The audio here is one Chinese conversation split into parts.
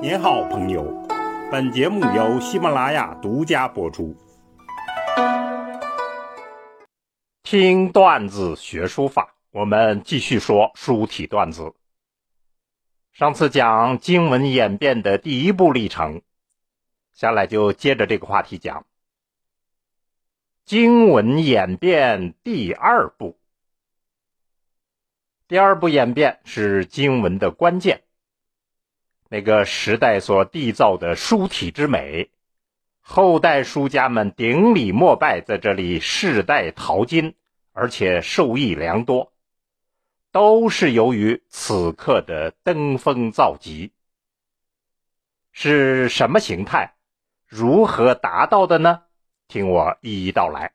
您好，朋友。本节目由喜马拉雅独家播出。听段子学书法，我们继续说书体段子。上次讲经文演变的第一步历程，下来就接着这个话题讲经文演变第二步。第二步演变是经文的关键。那个时代所缔造的书体之美，后代书家们顶礼膜拜，在这里世代淘金，而且受益良多，都是由于此刻的登峰造极。是什么形态？如何达到的呢？听我一一道来。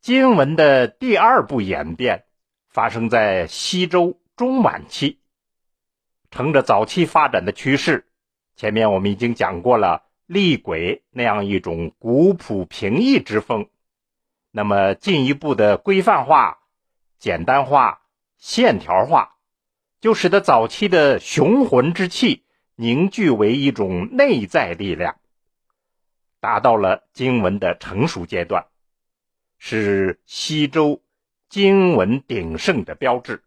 经文的第二步演变发生在西周中晚期。乘着早期发展的趋势，前面我们已经讲过了厉鬼那样一种古朴平易之风，那么进一步的规范化、简单化、线条化，就使得早期的雄浑之气凝聚为一种内在力量，达到了经文的成熟阶段，是西周经文鼎盛的标志。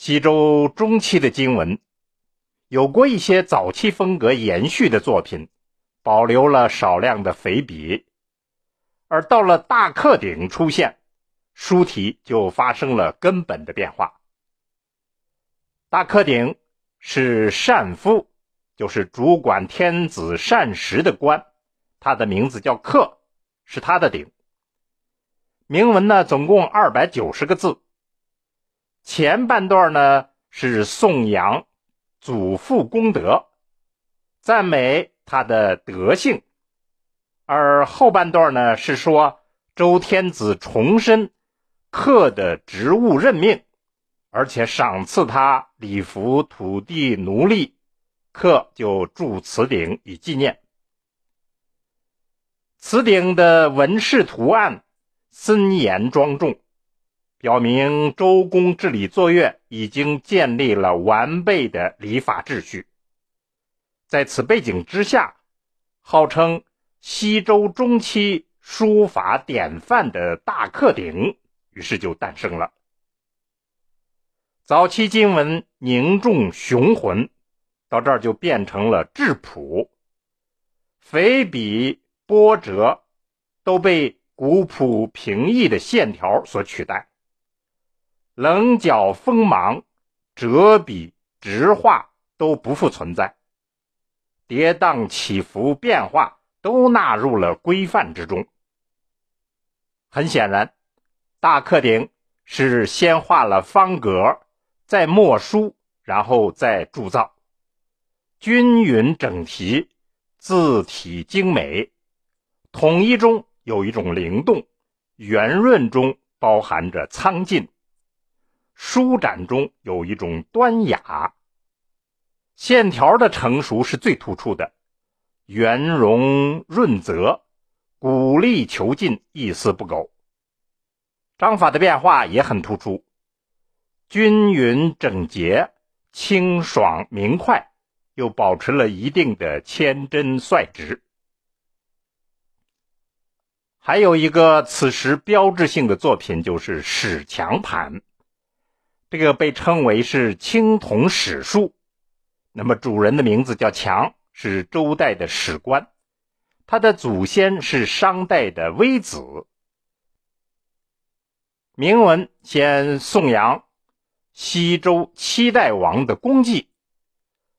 西周中期的经文，有过一些早期风格延续的作品，保留了少量的肥笔，而到了大克鼎出现，书体就发生了根本的变化。大克鼎是善夫，就是主管天子膳食的官，他的名字叫克，是他的鼎。铭文呢，总共二百九十个字。前半段呢是颂扬祖父功德，赞美他的德性，而后半段呢是说周天子重申克的职务任命，而且赏赐他礼服、土地、奴隶，克就铸此鼎以纪念。此鼎的纹饰图案森严庄重。表明周公治理作乐已经建立了完备的礼法秩序。在此背景之下，号称西周中期书法典范的大克鼎于是就诞生了。早期经文凝重雄浑，到这儿就变成了质朴，肥笔波折都被古朴平易的线条所取代。棱角锋芒、折笔直画都不复存在，跌宕起伏变化都纳入了规范之中。很显然，大克鼎是先画了方格，再墨书，然后再铸造，均匀整齐，字体精美，统一中有一种灵动，圆润中包含着苍劲。舒展中有一种端雅，线条的成熟是最突出的，圆融润泽，鼓励遒劲，一丝不苟。章法的变化也很突出，均匀整洁，清爽明快，又保持了一定的谦真率直。还有一个此时标志性的作品就是史强盘。这个被称为是青铜史书，那么主人的名字叫强，是周代的史官，他的祖先是商代的微子。铭文先颂扬西周七代王的功绩，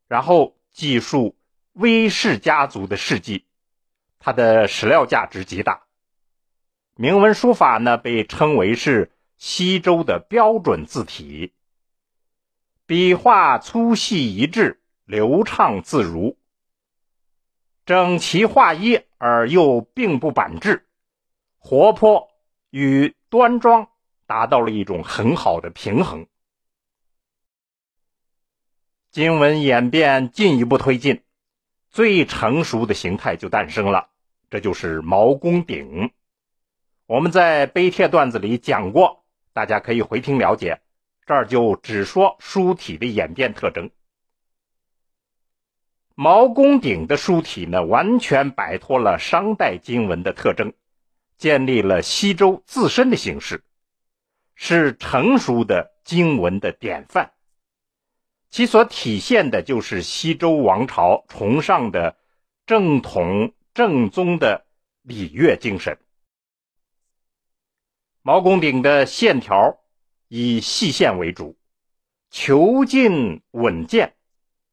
然后记述微氏家族的事迹，它的史料价值极大。铭文书法呢，被称为是。西周的标准字体，笔画粗细一致，流畅自如，整齐划一而又并不板滞，活泼与端庄达到了一种很好的平衡。经文演变进一步推进，最成熟的形态就诞生了，这就是毛公鼎。我们在碑帖段子里讲过。大家可以回听了解，这儿就只说书体的演变特征。毛公鼎的书体呢，完全摆脱了商代经文的特征，建立了西周自身的形式，是成熟的经文的典范。其所体现的就是西周王朝崇尚的正统正宗的礼乐精神。毛公鼎的线条以细线为主，遒劲稳健。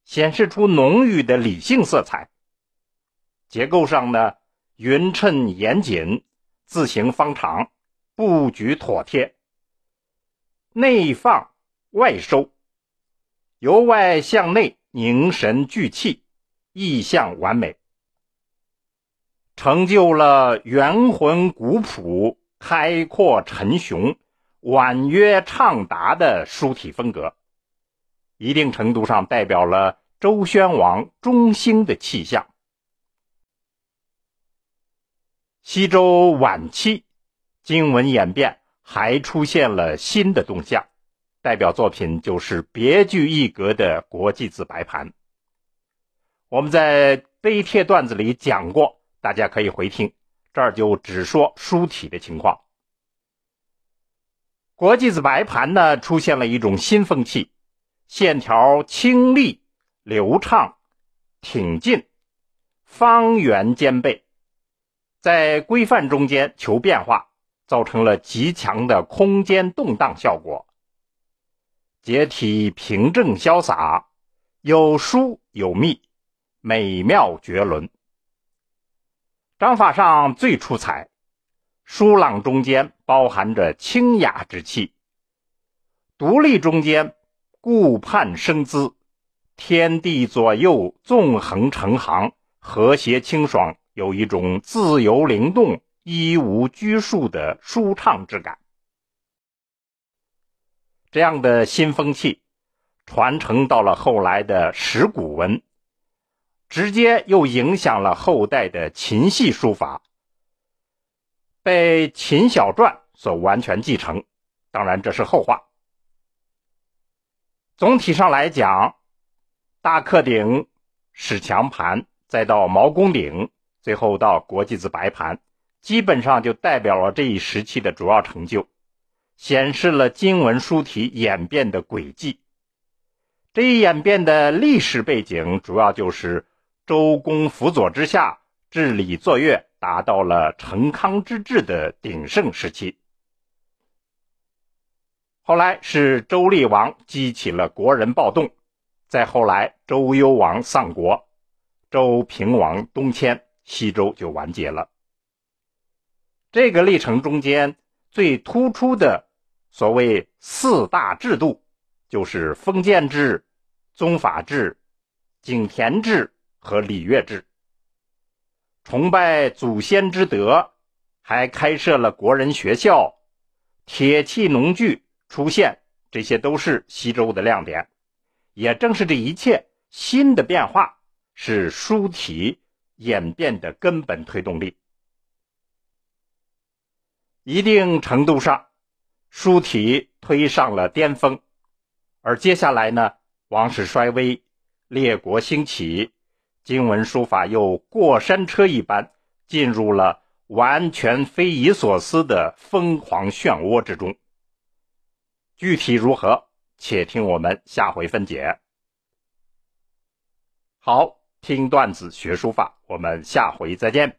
显示出浓郁的理性色彩。结构上呢，匀称严谨，字形方长，布局妥帖。内放外收，由外向内凝神聚气，意象完美，成就了圆浑古朴、开阔沉雄、婉约畅达的书体风格。一定程度上代表了周宣王中兴的气象。西周晚期，经文演变还出现了新的动向，代表作品就是别具一格的国际字白盘。我们在碑帖段子里讲过，大家可以回听，这儿就只说书体的情况。国际字白盘呢，出现了一种新风气。线条清丽、流畅、挺进、方圆兼备，在规范中间求变化，造成了极强的空间动荡效果。结体平正潇洒，有疏有密，美妙绝伦。章法上最出彩，疏朗中间包含着清雅之气，独立中间。顾盼生姿，天地左右纵横成行，和谐清爽，有一种自由灵动、一无拘束的舒畅之感。这样的新风气传承到了后来的石鼓文，直接又影响了后代的秦系书法，被秦小篆所完全继承。当然，这是后话。总体上来讲，大克鼎、史强盘，再到毛公鼎，最后到国际字白盘，基本上就代表了这一时期的主要成就，显示了金文书体演变的轨迹。这一演变的历史背景，主要就是周公辅佐之下，治理作乐达到了成康之治的鼎盛时期。后来是周厉王激起了国人暴动，再后来周幽王丧国，周平王东迁，西周就完结了。这个历程中间最突出的所谓四大制度，就是封建制、宗法制、井田制和礼乐制。崇拜祖先之德，还开设了国人学校，铁器农具。出现，这些都是西周的亮点，也正是这一切新的变化，是书体演变的根本推动力。一定程度上，书体推上了巅峰，而接下来呢，王室衰微，列国兴起，经文书法又过山车一般进入了完全匪夷所思的疯狂漩涡之中。具体如何，且听我们下回分解。好，听段子学书法，我们下回再见。